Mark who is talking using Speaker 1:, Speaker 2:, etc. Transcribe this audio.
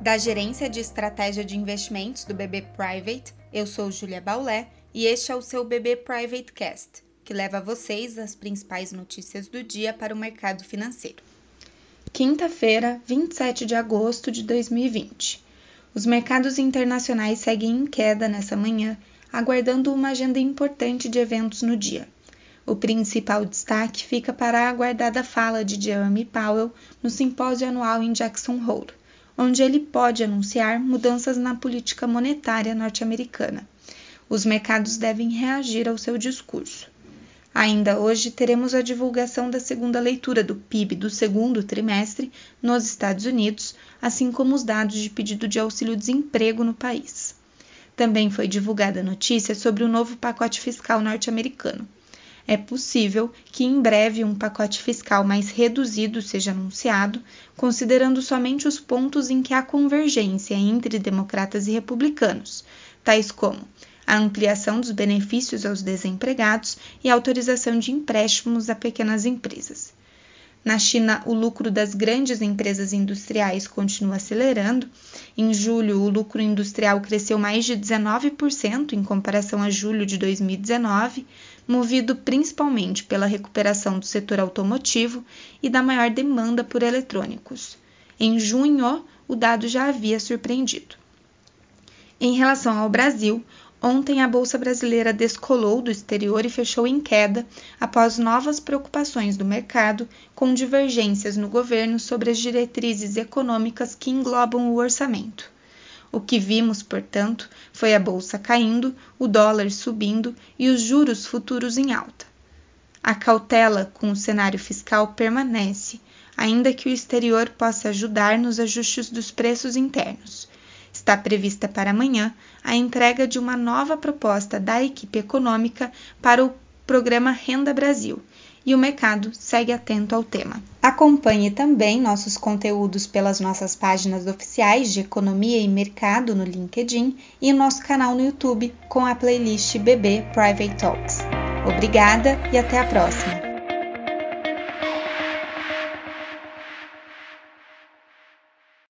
Speaker 1: Da Gerência de Estratégia de Investimentos do BB Private, eu sou Julia Baulé e este é o seu BB Private Cast, que leva a vocês as principais notícias do dia para o mercado financeiro. Quinta-feira, 27 de agosto de 2020. Os mercados internacionais seguem em queda nessa manhã, aguardando uma agenda importante de eventos no dia. O principal destaque fica para a aguardada fala de Jeremy Powell no simpósio anual em Jackson Hole, onde ele pode anunciar mudanças na política monetária norte-americana. Os mercados devem reagir ao seu discurso. Ainda hoje teremos a divulgação da segunda leitura do PIB do segundo trimestre nos Estados Unidos, assim como os dados de pedido de auxílio-desemprego no país. Também foi divulgada notícia sobre o novo pacote fiscal norte-americano é possível que em breve um pacote fiscal mais reduzido seja anunciado, considerando somente os pontos em que há convergência entre democratas e republicanos, tais como a ampliação dos benefícios aos desempregados e a autorização de empréstimos a pequenas empresas. Na China, o lucro das grandes empresas industriais continua acelerando. Em julho, o lucro industrial cresceu mais de 19% em comparação a julho de 2019, movido principalmente pela recuperação do setor automotivo e da maior demanda por eletrônicos. Em junho, o dado já havia surpreendido. Em relação ao Brasil, Ontem a bolsa brasileira descolou do exterior e fechou em queda após novas preocupações do mercado com divergências no governo sobre as diretrizes econômicas que englobam o orçamento. O que vimos, portanto, foi a bolsa caindo, o dólar subindo e os juros futuros em alta. A cautela com o cenário fiscal permanece, ainda que o exterior possa ajudar nos ajustes dos preços internos Está prevista para amanhã a entrega de uma nova proposta da equipe econômica para o programa Renda Brasil e o mercado segue atento ao tema. Acompanhe também nossos conteúdos pelas nossas páginas oficiais de Economia e Mercado no LinkedIn e nosso canal no YouTube com a playlist BB Private Talks. Obrigada e até a próxima!